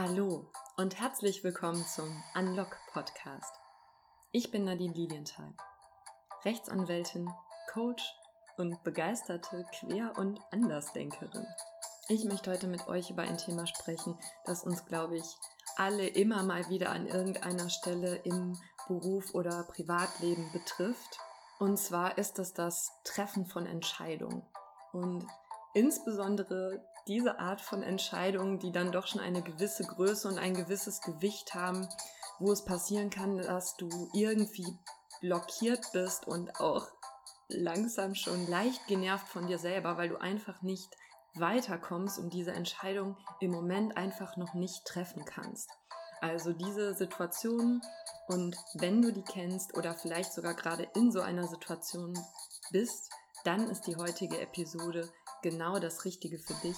Hallo und herzlich willkommen zum Unlock Podcast. Ich bin Nadine Lilienthal, Rechtsanwältin, Coach und begeisterte Quer- und Andersdenkerin. Ich möchte heute mit euch über ein Thema sprechen, das uns, glaube ich, alle immer mal wieder an irgendeiner Stelle im Beruf oder Privatleben betrifft. Und zwar ist es das Treffen von Entscheidungen. Und insbesondere diese Art von Entscheidungen, die dann doch schon eine gewisse Größe und ein gewisses Gewicht haben, wo es passieren kann, dass du irgendwie blockiert bist und auch langsam schon leicht genervt von dir selber, weil du einfach nicht weiterkommst und diese Entscheidung im Moment einfach noch nicht treffen kannst. Also diese Situation und wenn du die kennst oder vielleicht sogar gerade in so einer Situation bist, dann ist die heutige Episode genau das Richtige für dich,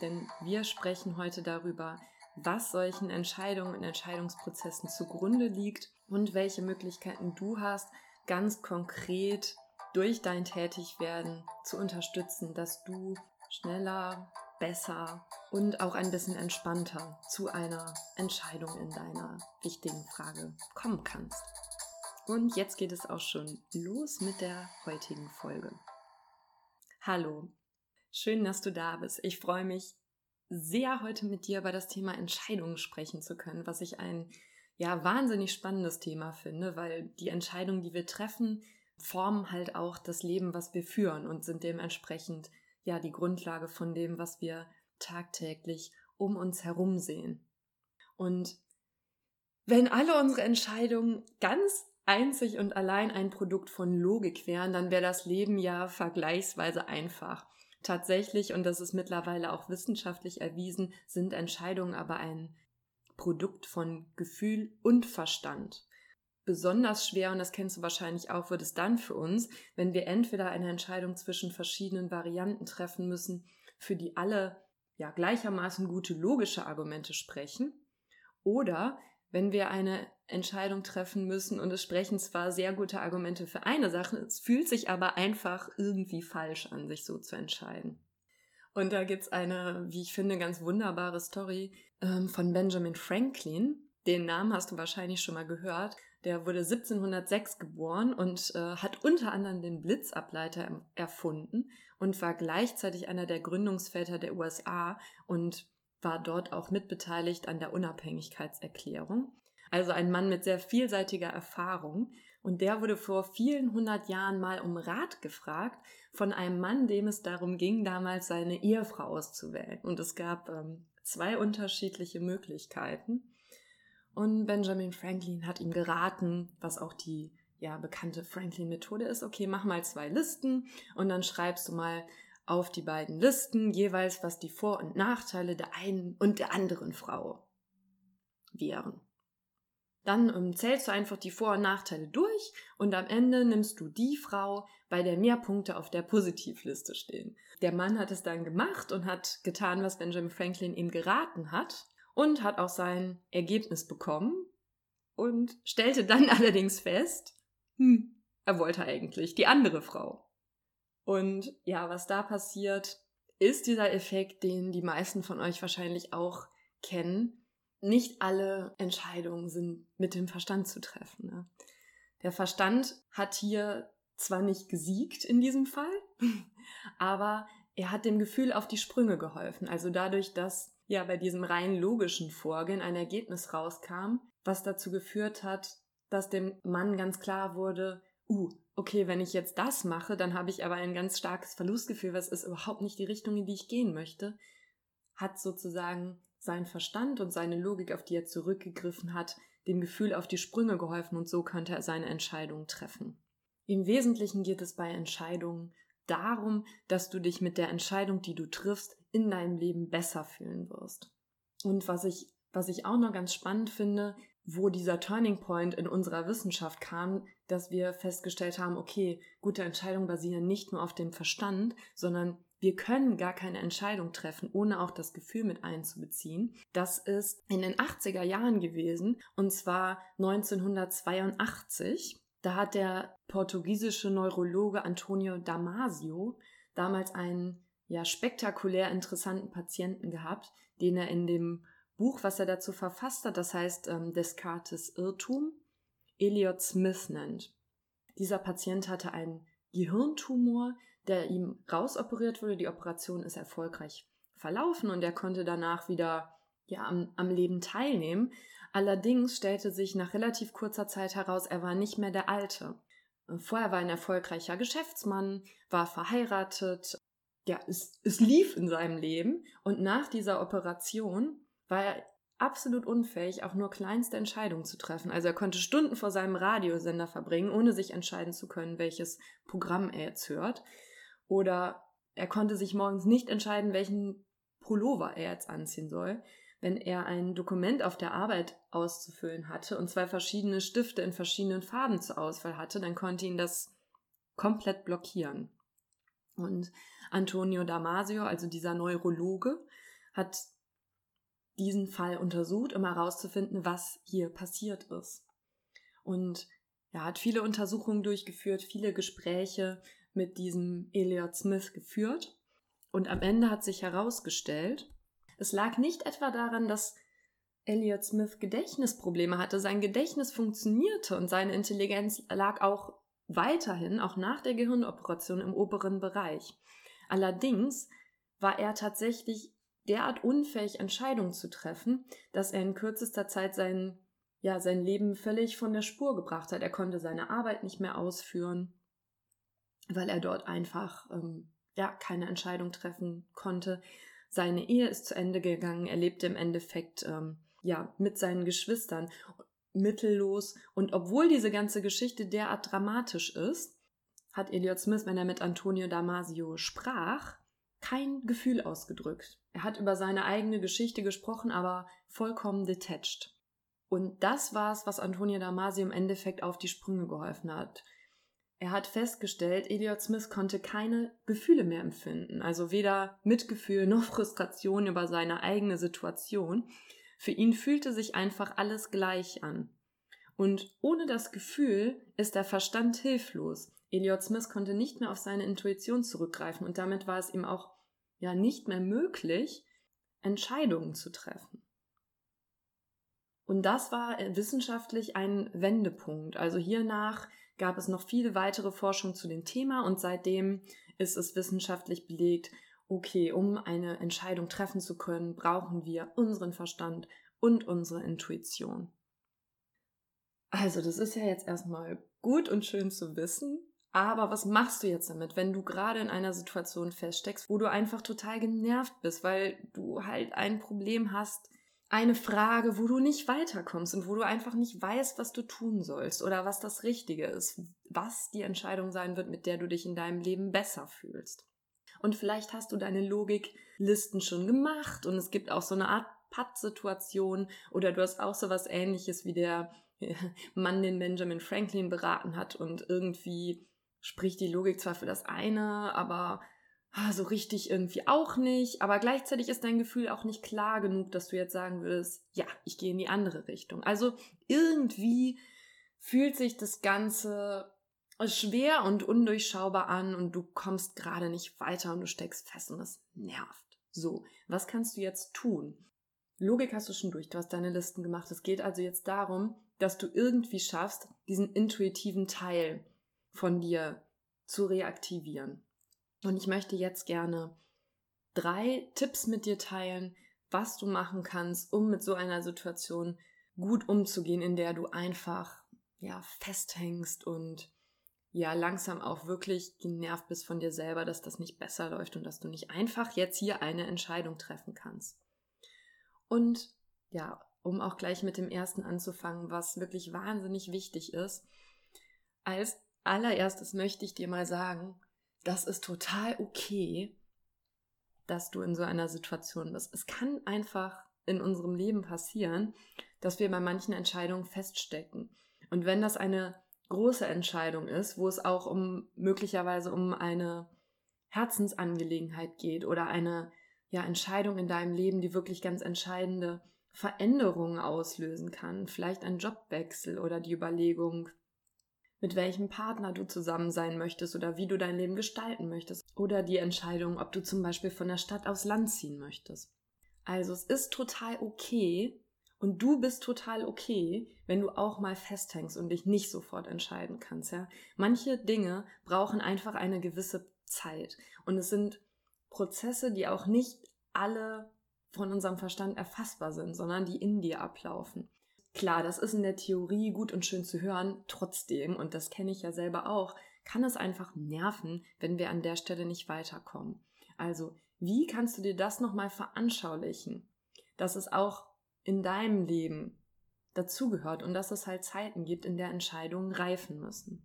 denn wir sprechen heute darüber, was solchen Entscheidungen und Entscheidungsprozessen zugrunde liegt und welche Möglichkeiten du hast, ganz konkret durch dein Tätigwerden zu unterstützen, dass du schneller, besser und auch ein bisschen entspannter zu einer Entscheidung in deiner wichtigen Frage kommen kannst. Und jetzt geht es auch schon los mit der heutigen Folge. Hallo, Schön, dass du da bist. Ich freue mich sehr, heute mit dir über das Thema Entscheidungen sprechen zu können, was ich ein ja wahnsinnig spannendes Thema finde, weil die Entscheidungen, die wir treffen, formen halt auch das Leben, was wir führen und sind dementsprechend ja die Grundlage von dem, was wir tagtäglich um uns herum sehen. Und wenn alle unsere Entscheidungen ganz einzig und allein ein Produkt von Logik wären, dann wäre das Leben ja vergleichsweise einfach. Tatsächlich, und das ist mittlerweile auch wissenschaftlich erwiesen, sind Entscheidungen aber ein Produkt von Gefühl und Verstand. Besonders schwer, und das kennst du wahrscheinlich auch, wird es dann für uns, wenn wir entweder eine Entscheidung zwischen verschiedenen Varianten treffen müssen, für die alle ja gleichermaßen gute logische Argumente sprechen, oder wenn wir eine Entscheidung treffen müssen und es sprechen zwar sehr gute Argumente für eine Sache, es fühlt sich aber einfach irgendwie falsch an, sich so zu entscheiden. Und da gibt's eine, wie ich finde, ganz wunderbare Story ähm, von Benjamin Franklin. Den Namen hast du wahrscheinlich schon mal gehört. Der wurde 1706 geboren und äh, hat unter anderem den Blitzableiter erfunden und war gleichzeitig einer der Gründungsväter der USA und war dort auch mitbeteiligt an der Unabhängigkeitserklärung. Also ein Mann mit sehr vielseitiger Erfahrung. Und der wurde vor vielen hundert Jahren mal um Rat gefragt von einem Mann, dem es darum ging, damals seine Ehefrau auszuwählen. Und es gab ähm, zwei unterschiedliche Möglichkeiten. Und Benjamin Franklin hat ihm geraten, was auch die ja, bekannte Franklin-Methode ist. Okay, mach mal zwei Listen und dann schreibst du mal auf die beiden Listen jeweils, was die Vor- und Nachteile der einen und der anderen Frau wären. Dann ähm, zählst du einfach die Vor- und Nachteile durch und am Ende nimmst du die Frau, bei der mehr Punkte auf der Positivliste stehen. Der Mann hat es dann gemacht und hat getan, was Benjamin Franklin ihm geraten hat und hat auch sein Ergebnis bekommen und stellte dann allerdings fest, hm, er wollte eigentlich die andere Frau. Und ja, was da passiert, ist dieser Effekt, den die meisten von euch wahrscheinlich auch kennen. Nicht alle Entscheidungen sind mit dem Verstand zu treffen. Ne? Der Verstand hat hier zwar nicht gesiegt in diesem Fall, aber er hat dem Gefühl auf die Sprünge geholfen. Also dadurch, dass ja bei diesem rein logischen Vorgehen ein Ergebnis rauskam, was dazu geführt hat, dass dem Mann ganz klar wurde, uh, okay, wenn ich jetzt das mache, dann habe ich aber ein ganz starkes Verlustgefühl, was ist überhaupt nicht die Richtung, in die ich gehen möchte, hat sozusagen sein Verstand und seine Logik, auf die er zurückgegriffen hat, dem Gefühl auf die Sprünge geholfen und so konnte er seine Entscheidung treffen. Im Wesentlichen geht es bei Entscheidungen darum, dass du dich mit der Entscheidung, die du triffst, in deinem Leben besser fühlen wirst. Und was ich, was ich auch noch ganz spannend finde, wo dieser Turning Point in unserer Wissenschaft kam, dass wir festgestellt haben, okay, gute Entscheidungen basieren nicht nur auf dem Verstand, sondern wir können gar keine Entscheidung treffen, ohne auch das Gefühl mit einzubeziehen. Das ist in den 80er Jahren gewesen, und zwar 1982. Da hat der portugiesische Neurologe Antonio Damasio damals einen ja spektakulär interessanten Patienten gehabt, den er in dem Buch, was er dazu verfasst hat, das heißt ähm, Descartes Irrtum, Elliot Smith nennt. Dieser Patient hatte einen Gehirntumor, der ihm rausoperiert wurde. Die Operation ist erfolgreich verlaufen und er konnte danach wieder ja, am, am Leben teilnehmen. Allerdings stellte sich nach relativ kurzer Zeit heraus, er war nicht mehr der Alte. Vorher war er ein erfolgreicher Geschäftsmann, war verheiratet, ja, es, es lief in seinem Leben und nach dieser Operation war er absolut unfähig, auch nur kleinste Entscheidungen zu treffen. Also er konnte Stunden vor seinem Radiosender verbringen, ohne sich entscheiden zu können, welches Programm er jetzt hört. Oder er konnte sich morgens nicht entscheiden, welchen Pullover er jetzt anziehen soll, wenn er ein Dokument auf der Arbeit auszufüllen hatte und zwei verschiedene Stifte in verschiedenen Farben zur Auswahl hatte, dann konnte ihn das komplett blockieren. Und Antonio Damasio, also dieser Neurologe, hat diesen Fall untersucht, um herauszufinden, was hier passiert ist. Und er hat viele Untersuchungen durchgeführt, viele Gespräche mit diesem Elliot Smith geführt. Und am Ende hat sich herausgestellt, es lag nicht etwa daran, dass Elliot Smith Gedächtnisprobleme hatte. Sein Gedächtnis funktionierte und seine Intelligenz lag auch weiterhin, auch nach der Gehirnoperation, im oberen Bereich. Allerdings war er tatsächlich derart unfähig, Entscheidungen zu treffen, dass er in kürzester Zeit sein, ja, sein Leben völlig von der Spur gebracht hat. Er konnte seine Arbeit nicht mehr ausführen, weil er dort einfach ähm, ja, keine Entscheidung treffen konnte. Seine Ehe ist zu Ende gegangen. Er lebte im Endeffekt ähm, ja, mit seinen Geschwistern mittellos. Und obwohl diese ganze Geschichte derart dramatisch ist, hat Elliot Smith, wenn er mit Antonio Damasio sprach, kein Gefühl ausgedrückt. Er hat über seine eigene Geschichte gesprochen, aber vollkommen detached. Und das war es, was Antonio Damasio im Endeffekt auf die Sprünge geholfen hat. Er hat festgestellt, Elliot Smith konnte keine Gefühle mehr empfinden, also weder Mitgefühl noch Frustration über seine eigene Situation. Für ihn fühlte sich einfach alles gleich an. Und ohne das Gefühl ist der Verstand hilflos. Elliot Smith konnte nicht mehr auf seine Intuition zurückgreifen und damit war es ihm auch ja nicht mehr möglich, Entscheidungen zu treffen. Und das war wissenschaftlich ein Wendepunkt. Also hiernach gab es noch viele weitere Forschung zu dem Thema und seitdem ist es wissenschaftlich belegt, okay, um eine Entscheidung treffen zu können, brauchen wir unseren Verstand und unsere Intuition. Also, das ist ja jetzt erstmal gut und schön zu wissen, aber was machst du jetzt damit, wenn du gerade in einer Situation feststeckst, wo du einfach total genervt bist, weil du halt ein Problem hast, eine Frage, wo du nicht weiterkommst und wo du einfach nicht weißt, was du tun sollst oder was das Richtige ist, was die Entscheidung sein wird, mit der du dich in deinem Leben besser fühlst. Und vielleicht hast du deine Logiklisten schon gemacht und es gibt auch so eine Art Patt-Situation oder du hast auch so was ähnliches wie der Mann, den Benjamin Franklin beraten hat und irgendwie spricht die Logik zwar für das eine, aber ah, so richtig irgendwie auch nicht. Aber gleichzeitig ist dein Gefühl auch nicht klar genug, dass du jetzt sagen würdest, ja, ich gehe in die andere Richtung. Also irgendwie fühlt sich das Ganze schwer und undurchschaubar an und du kommst gerade nicht weiter und du steckst fest und es nervt. So, was kannst du jetzt tun? Logik hast du schon durch, du hast deine Listen gemacht. Es geht also jetzt darum, dass du irgendwie schaffst, diesen intuitiven Teil von dir zu reaktivieren. Und ich möchte jetzt gerne drei Tipps mit dir teilen, was du machen kannst, um mit so einer Situation gut umzugehen, in der du einfach ja festhängst und ja langsam auch wirklich genervt bist von dir selber, dass das nicht besser läuft und dass du nicht einfach jetzt hier eine Entscheidung treffen kannst. Und ja, um auch gleich mit dem ersten anzufangen, was wirklich wahnsinnig wichtig ist, als allererstes möchte ich dir mal sagen, das ist total okay, dass du in so einer Situation bist. Es kann einfach in unserem Leben passieren, dass wir bei manchen Entscheidungen feststecken. Und wenn das eine große Entscheidung ist, wo es auch um möglicherweise um eine Herzensangelegenheit geht oder eine ja, Entscheidung in deinem Leben, die wirklich ganz entscheidende Veränderungen auslösen kann, vielleicht ein Jobwechsel oder die Überlegung, mit welchem Partner du zusammen sein möchtest oder wie du dein Leben gestalten möchtest. Oder die Entscheidung, ob du zum Beispiel von der Stadt aufs Land ziehen möchtest. Also es ist total okay und du bist total okay, wenn du auch mal festhängst und dich nicht sofort entscheiden kannst, ja. Manche Dinge brauchen einfach eine gewisse Zeit und es sind Prozesse, die auch nicht alle von unserem Verstand erfassbar sind, sondern die in dir ablaufen. Klar, das ist in der Theorie gut und schön zu hören, trotzdem, und das kenne ich ja selber auch, kann es einfach nerven, wenn wir an der Stelle nicht weiterkommen. Also, wie kannst du dir das nochmal veranschaulichen, dass es auch in deinem Leben dazugehört und dass es halt Zeiten gibt, in der Entscheidungen reifen müssen?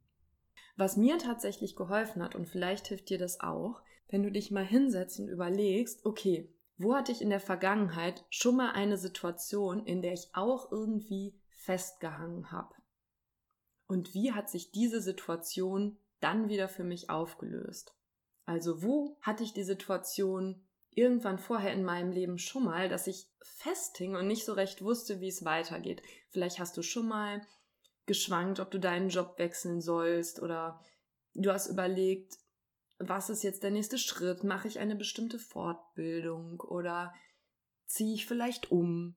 Was mir tatsächlich geholfen hat, und vielleicht hilft dir das auch, wenn du dich mal hinsetzt und überlegst, okay, wo hatte ich in der Vergangenheit schon mal eine Situation, in der ich auch irgendwie festgehangen habe? Und wie hat sich diese Situation dann wieder für mich aufgelöst? Also wo hatte ich die Situation irgendwann vorher in meinem Leben schon mal, dass ich festhing und nicht so recht wusste, wie es weitergeht? Vielleicht hast du schon mal geschwankt, ob du deinen Job wechseln sollst oder du hast überlegt, was ist jetzt der nächste Schritt? Mache ich eine bestimmte Fortbildung oder ziehe ich vielleicht um?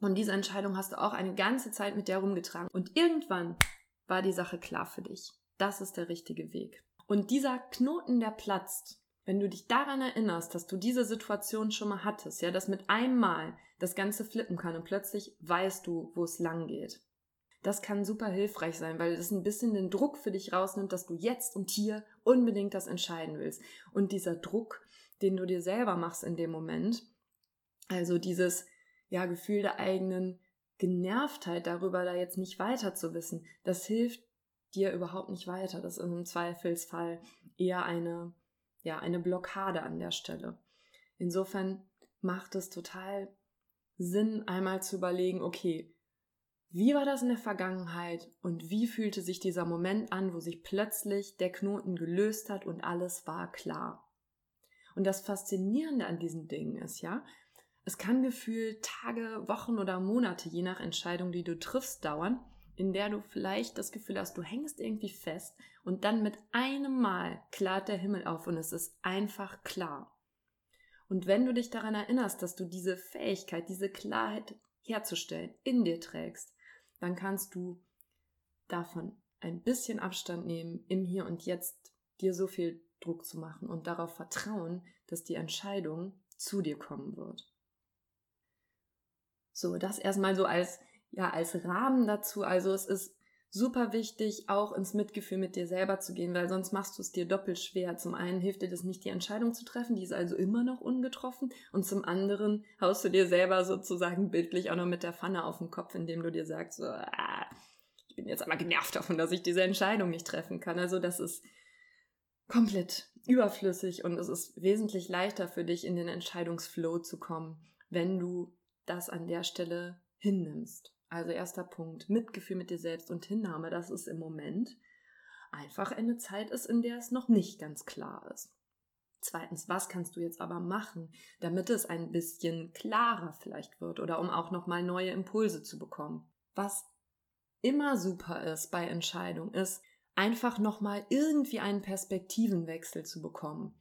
Und diese Entscheidung hast du auch eine ganze Zeit mit der rumgetragen. Und irgendwann war die Sache klar für dich. Das ist der richtige Weg. Und dieser Knoten, der platzt, wenn du dich daran erinnerst, dass du diese Situation schon mal hattest, ja, dass mit einem Mal das Ganze flippen kann und plötzlich weißt du, wo es lang geht. Das kann super hilfreich sein, weil es ein bisschen den Druck für dich rausnimmt, dass du jetzt und hier unbedingt das entscheiden willst. Und dieser Druck, den du dir selber machst in dem Moment, also dieses ja, Gefühl der eigenen Genervtheit darüber, da jetzt nicht weiter zu wissen, das hilft dir überhaupt nicht weiter. Das ist im Zweifelsfall eher eine, ja, eine Blockade an der Stelle. Insofern macht es total Sinn, einmal zu überlegen, okay, wie war das in der Vergangenheit und wie fühlte sich dieser Moment an, wo sich plötzlich der Knoten gelöst hat und alles war klar? Und das Faszinierende an diesen Dingen ist, ja, es kann gefühlt Tage, Wochen oder Monate, je nach Entscheidung, die du triffst, dauern, in der du vielleicht das Gefühl hast, du hängst irgendwie fest und dann mit einem Mal klart der Himmel auf und es ist einfach klar. Und wenn du dich daran erinnerst, dass du diese Fähigkeit, diese Klarheit herzustellen in dir trägst, dann kannst du davon ein bisschen Abstand nehmen, im Hier und Jetzt dir so viel Druck zu machen und darauf vertrauen, dass die Entscheidung zu dir kommen wird. So, das erstmal so als, ja, als Rahmen dazu. Also es ist super wichtig, auch ins Mitgefühl mit dir selber zu gehen, weil sonst machst du es dir doppelt schwer. Zum einen hilft dir das nicht, die Entscheidung zu treffen, die ist also immer noch ungetroffen. Und zum anderen haust du dir selber sozusagen bildlich auch noch mit der Pfanne auf den Kopf, indem du dir sagst, so, ah, ich bin jetzt aber genervt davon, dass ich diese Entscheidung nicht treffen kann. Also das ist komplett überflüssig und es ist wesentlich leichter für dich, in den Entscheidungsflow zu kommen, wenn du das an der Stelle hinnimmst. Also erster Punkt, Mitgefühl mit dir selbst und Hinnahme, dass es im Moment einfach eine Zeit ist, in der es noch nicht ganz klar ist. Zweitens, was kannst du jetzt aber machen, damit es ein bisschen klarer vielleicht wird oder um auch nochmal neue Impulse zu bekommen? Was immer super ist bei Entscheidungen, ist einfach nochmal irgendwie einen Perspektivenwechsel zu bekommen.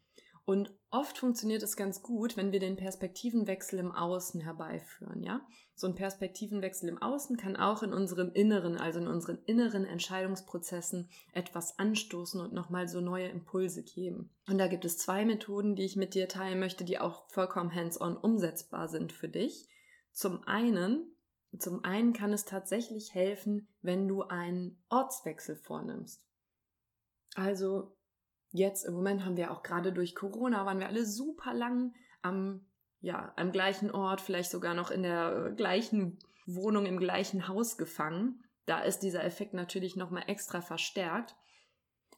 Und oft funktioniert es ganz gut, wenn wir den Perspektivenwechsel im Außen herbeiführen, ja? So ein Perspektivenwechsel im Außen kann auch in unserem Inneren, also in unseren inneren Entscheidungsprozessen etwas anstoßen und nochmal so neue Impulse geben. Und da gibt es zwei Methoden, die ich mit dir teilen möchte, die auch vollkommen hands-on umsetzbar sind für dich. Zum einen, zum einen kann es tatsächlich helfen, wenn du einen Ortswechsel vornimmst. Also jetzt im Moment haben wir auch gerade durch Corona, waren wir alle super lang am, ja, am gleichen Ort, vielleicht sogar noch in der äh, gleichen Wohnung, im gleichen Haus gefangen. Da ist dieser Effekt natürlich nochmal extra verstärkt.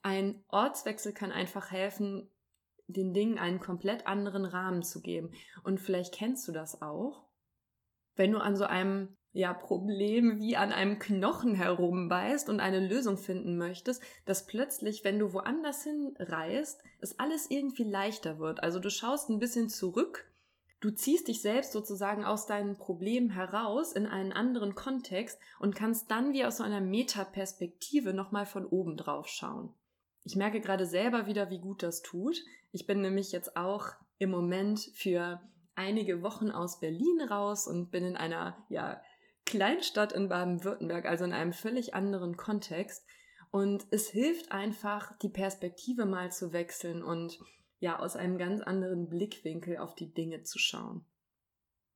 Ein Ortswechsel kann einfach helfen, den Dingen einen komplett anderen Rahmen zu geben. Und vielleicht kennst du das auch. Wenn du an so einem ja, Problem wie an einem Knochen herumbeißt und eine Lösung finden möchtest, dass plötzlich, wenn du woanders hinreist, es alles irgendwie leichter wird. Also du schaust ein bisschen zurück, du ziehst dich selbst sozusagen aus deinen Problemen heraus in einen anderen Kontext und kannst dann wie aus so einer Metaperspektive nochmal von oben drauf schauen. Ich merke gerade selber wieder, wie gut das tut. Ich bin nämlich jetzt auch im Moment für einige Wochen aus Berlin raus und bin in einer ja, Kleinstadt in Baden-Württemberg, also in einem völlig anderen Kontext. Und es hilft einfach, die Perspektive mal zu wechseln und ja, aus einem ganz anderen Blickwinkel auf die Dinge zu schauen.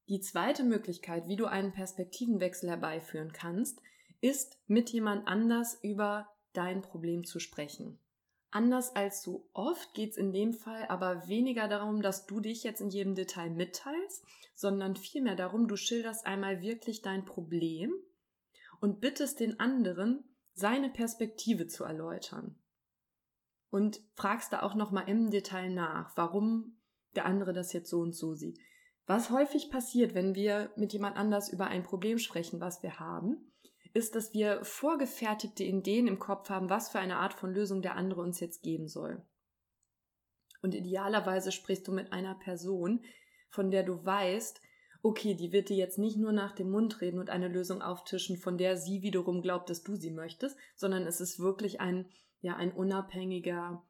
Die zweite Möglichkeit, wie du einen Perspektivenwechsel herbeiführen kannst, ist, mit jemand anders über dein Problem zu sprechen. Anders als so oft geht es in dem Fall aber weniger darum, dass du dich jetzt in jedem Detail mitteilst, sondern vielmehr darum, du schilderst einmal wirklich dein Problem und bittest den anderen, seine Perspektive zu erläutern. Und fragst da auch nochmal im Detail nach, warum der andere das jetzt so und so sieht. Was häufig passiert, wenn wir mit jemand anders über ein Problem sprechen, was wir haben, ist, dass wir vorgefertigte Ideen im Kopf haben, was für eine Art von Lösung der andere uns jetzt geben soll. Und idealerweise sprichst du mit einer Person, von der du weißt, okay, die wird dir jetzt nicht nur nach dem Mund reden und eine Lösung auftischen, von der sie wiederum glaubt, dass du sie möchtest, sondern es ist wirklich ein, ja, ein unabhängiger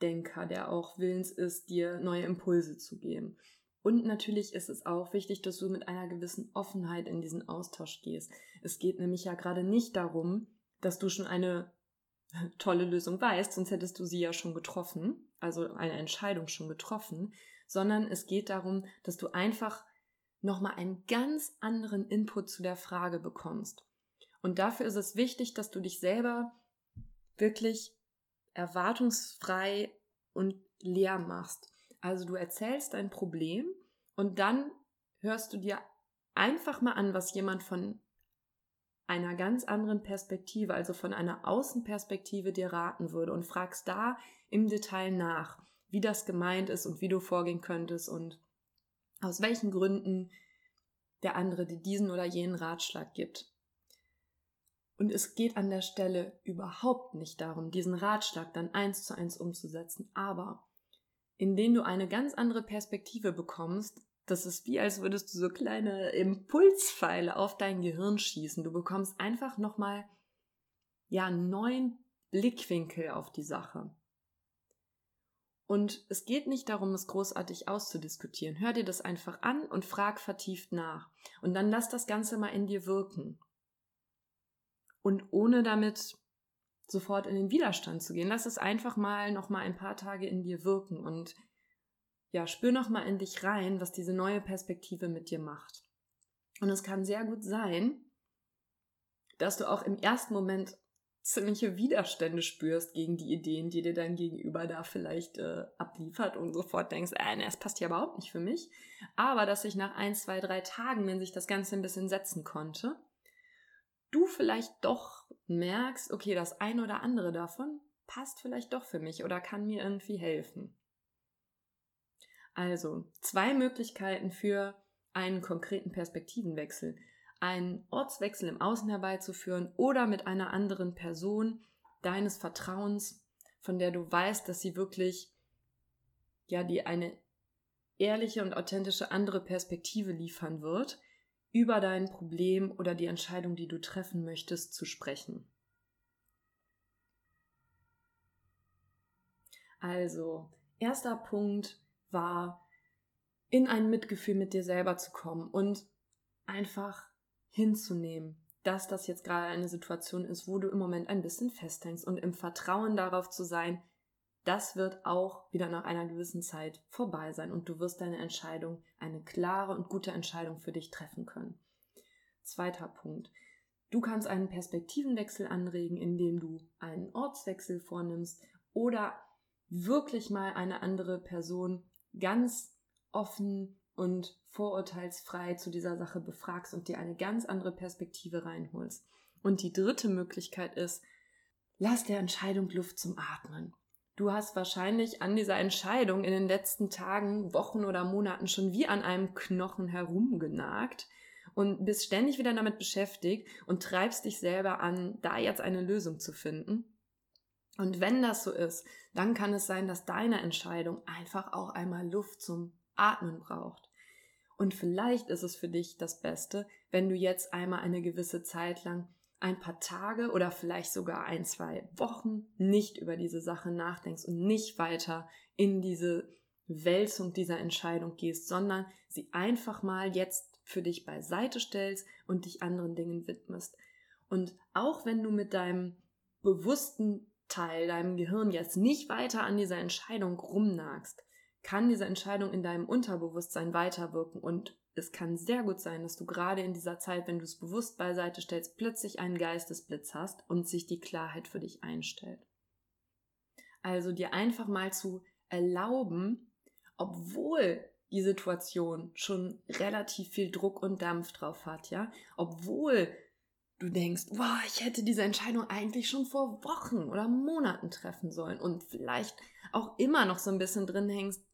Denker, der auch willens ist, dir neue Impulse zu geben. Und natürlich ist es auch wichtig, dass du mit einer gewissen Offenheit in diesen Austausch gehst. Es geht nämlich ja gerade nicht darum, dass du schon eine tolle Lösung weißt, sonst hättest du sie ja schon getroffen, also eine Entscheidung schon getroffen, sondern es geht darum, dass du einfach nochmal einen ganz anderen Input zu der Frage bekommst. Und dafür ist es wichtig, dass du dich selber wirklich erwartungsfrei und leer machst. Also du erzählst dein Problem und dann hörst du dir einfach mal an, was jemand von einer ganz anderen Perspektive, also von einer Außenperspektive dir raten würde und fragst da im Detail nach, wie das gemeint ist und wie du vorgehen könntest und aus welchen Gründen der andere dir diesen oder jenen Ratschlag gibt. Und es geht an der Stelle überhaupt nicht darum, diesen Ratschlag dann eins zu eins umzusetzen, aber indem du eine ganz andere Perspektive bekommst. Das ist wie, als würdest du so kleine Impulspfeile auf dein Gehirn schießen. Du bekommst einfach nochmal, ja, einen neuen Blickwinkel auf die Sache. Und es geht nicht darum, es großartig auszudiskutieren. Hör dir das einfach an und frag vertieft nach. Und dann lass das Ganze mal in dir wirken. Und ohne damit sofort in den Widerstand zu gehen. Lass es einfach mal noch mal ein paar Tage in dir wirken und ja, spür noch mal in dich rein, was diese neue Perspektive mit dir macht. Und es kann sehr gut sein, dass du auch im ersten Moment ziemliche Widerstände spürst gegen die Ideen, die dir dein Gegenüber da vielleicht äh, abliefert und sofort denkst, äh, nee, das passt ja überhaupt nicht für mich. Aber dass sich nach ein, zwei, drei Tagen, wenn sich das Ganze ein bisschen setzen konnte, du vielleicht doch merkst, okay, das eine oder andere davon passt vielleicht doch für mich oder kann mir irgendwie helfen. Also, zwei Möglichkeiten für einen konkreten Perspektivenwechsel. Einen Ortswechsel im Außen herbeizuführen oder mit einer anderen Person deines Vertrauens, von der du weißt, dass sie wirklich, ja, die eine ehrliche und authentische andere Perspektive liefern wird, über dein Problem oder die Entscheidung, die du treffen möchtest, zu sprechen. Also, erster Punkt war, in ein Mitgefühl mit dir selber zu kommen und einfach hinzunehmen, dass das jetzt gerade eine Situation ist, wo du im Moment ein bisschen festhängst und im Vertrauen darauf zu sein, das wird auch wieder nach einer gewissen Zeit vorbei sein und du wirst deine Entscheidung, eine klare und gute Entscheidung für dich treffen können. Zweiter Punkt. Du kannst einen Perspektivenwechsel anregen, indem du einen Ortswechsel vornimmst oder wirklich mal eine andere Person ganz offen und vorurteilsfrei zu dieser Sache befragst und dir eine ganz andere Perspektive reinholst. Und die dritte Möglichkeit ist, lass der Entscheidung Luft zum Atmen. Du hast wahrscheinlich an dieser Entscheidung in den letzten Tagen, Wochen oder Monaten schon wie an einem Knochen herumgenagt und bist ständig wieder damit beschäftigt und treibst dich selber an, da jetzt eine Lösung zu finden. Und wenn das so ist, dann kann es sein, dass deine Entscheidung einfach auch einmal Luft zum Atmen braucht. Und vielleicht ist es für dich das Beste, wenn du jetzt einmal eine gewisse Zeit lang ein paar Tage oder vielleicht sogar ein, zwei Wochen nicht über diese Sache nachdenkst und nicht weiter in diese Wälzung dieser Entscheidung gehst, sondern sie einfach mal jetzt für dich beiseite stellst und dich anderen Dingen widmest. Und auch wenn du mit deinem bewussten Teil, deinem Gehirn jetzt nicht weiter an dieser Entscheidung rumnagst, kann diese Entscheidung in deinem Unterbewusstsein weiterwirken und es kann sehr gut sein, dass du gerade in dieser Zeit, wenn du es bewusst beiseite stellst, plötzlich einen Geistesblitz hast und sich die Klarheit für dich einstellt. Also dir einfach mal zu erlauben, obwohl die Situation schon relativ viel Druck und Dampf drauf hat, ja, obwohl du denkst, wow, ich hätte diese Entscheidung eigentlich schon vor Wochen oder Monaten treffen sollen und vielleicht auch immer noch so ein bisschen drin hängst,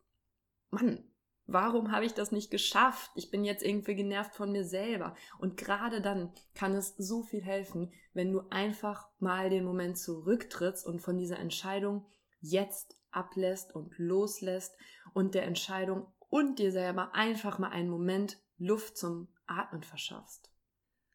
Mann, warum habe ich das nicht geschafft? Ich bin jetzt irgendwie genervt von mir selber. Und gerade dann kann es so viel helfen, wenn du einfach mal den Moment zurücktrittst und von dieser Entscheidung jetzt ablässt und loslässt und der Entscheidung und dir selber einfach mal einen Moment Luft zum Atmen verschaffst.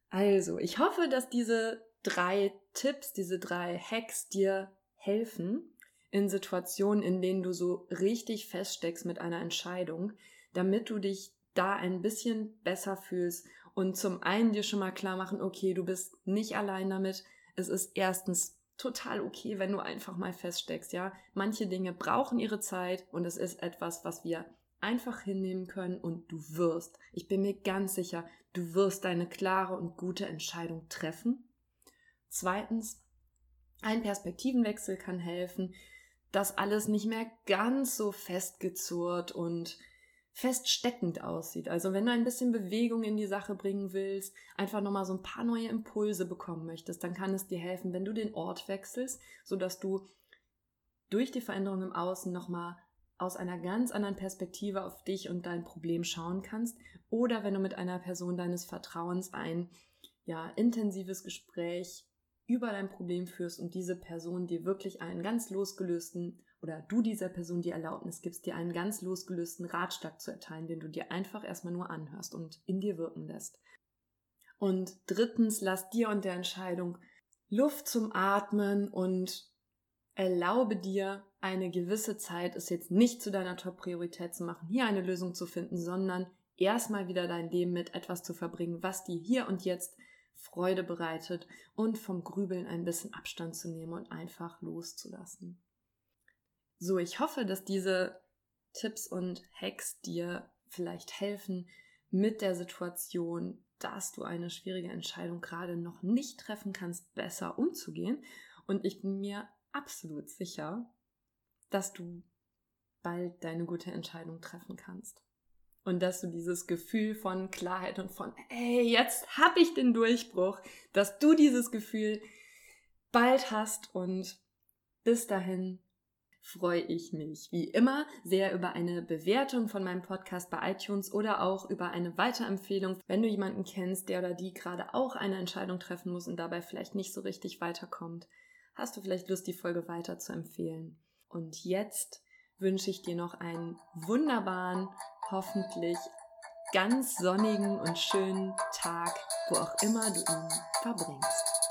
Also, ich hoffe, dass diese drei Tipps, diese drei Hacks dir helfen in Situationen, in denen du so richtig feststeckst mit einer Entscheidung, damit du dich da ein bisschen besser fühlst und zum einen dir schon mal klar machen, okay, du bist nicht allein damit. Es ist erstens total okay, wenn du einfach mal feststeckst, ja. Manche Dinge brauchen ihre Zeit und es ist etwas, was wir einfach hinnehmen können und du wirst, ich bin mir ganz sicher, du wirst deine klare und gute Entscheidung treffen. Zweitens, ein Perspektivenwechsel kann helfen, dass alles nicht mehr ganz so festgezurrt und feststeckend aussieht. Also wenn du ein bisschen Bewegung in die Sache bringen willst, einfach nochmal so ein paar neue Impulse bekommen möchtest, dann kann es dir helfen, wenn du den Ort wechselst, sodass du durch die Veränderung im Außen nochmal aus einer ganz anderen Perspektive auf dich und dein Problem schauen kannst oder wenn du mit einer Person deines Vertrauens ein ja, intensives Gespräch über dein Problem führst und diese Person dir wirklich einen ganz losgelösten oder du dieser Person die Erlaubnis gibst, dir einen ganz losgelösten Ratschlag zu erteilen, den du dir einfach erstmal nur anhörst und in dir wirken lässt. Und drittens, lass dir und der Entscheidung Luft zum Atmen und erlaube dir eine gewisse Zeit, es jetzt nicht zu deiner Top-Priorität zu machen, hier eine Lösung zu finden, sondern erstmal wieder dein Leben mit etwas zu verbringen, was dir hier und jetzt Freude bereitet und vom Grübeln ein bisschen Abstand zu nehmen und einfach loszulassen. So, ich hoffe, dass diese Tipps und Hacks dir vielleicht helfen, mit der Situation, dass du eine schwierige Entscheidung gerade noch nicht treffen kannst, besser umzugehen. Und ich bin mir absolut sicher, dass du bald deine gute Entscheidung treffen kannst. Und dass du dieses Gefühl von Klarheit und von, ey, jetzt hab ich den Durchbruch, dass du dieses Gefühl bald hast und bis dahin freue ich mich wie immer sehr über eine Bewertung von meinem Podcast bei iTunes oder auch über eine Weiterempfehlung, wenn du jemanden kennst, der oder die gerade auch eine Entscheidung treffen muss und dabei vielleicht nicht so richtig weiterkommt hast du vielleicht Lust, die Folge weiter zu empfehlen. Und jetzt wünsche ich dir noch einen wunderbaren, hoffentlich ganz sonnigen und schönen Tag, wo auch immer du ihn verbringst.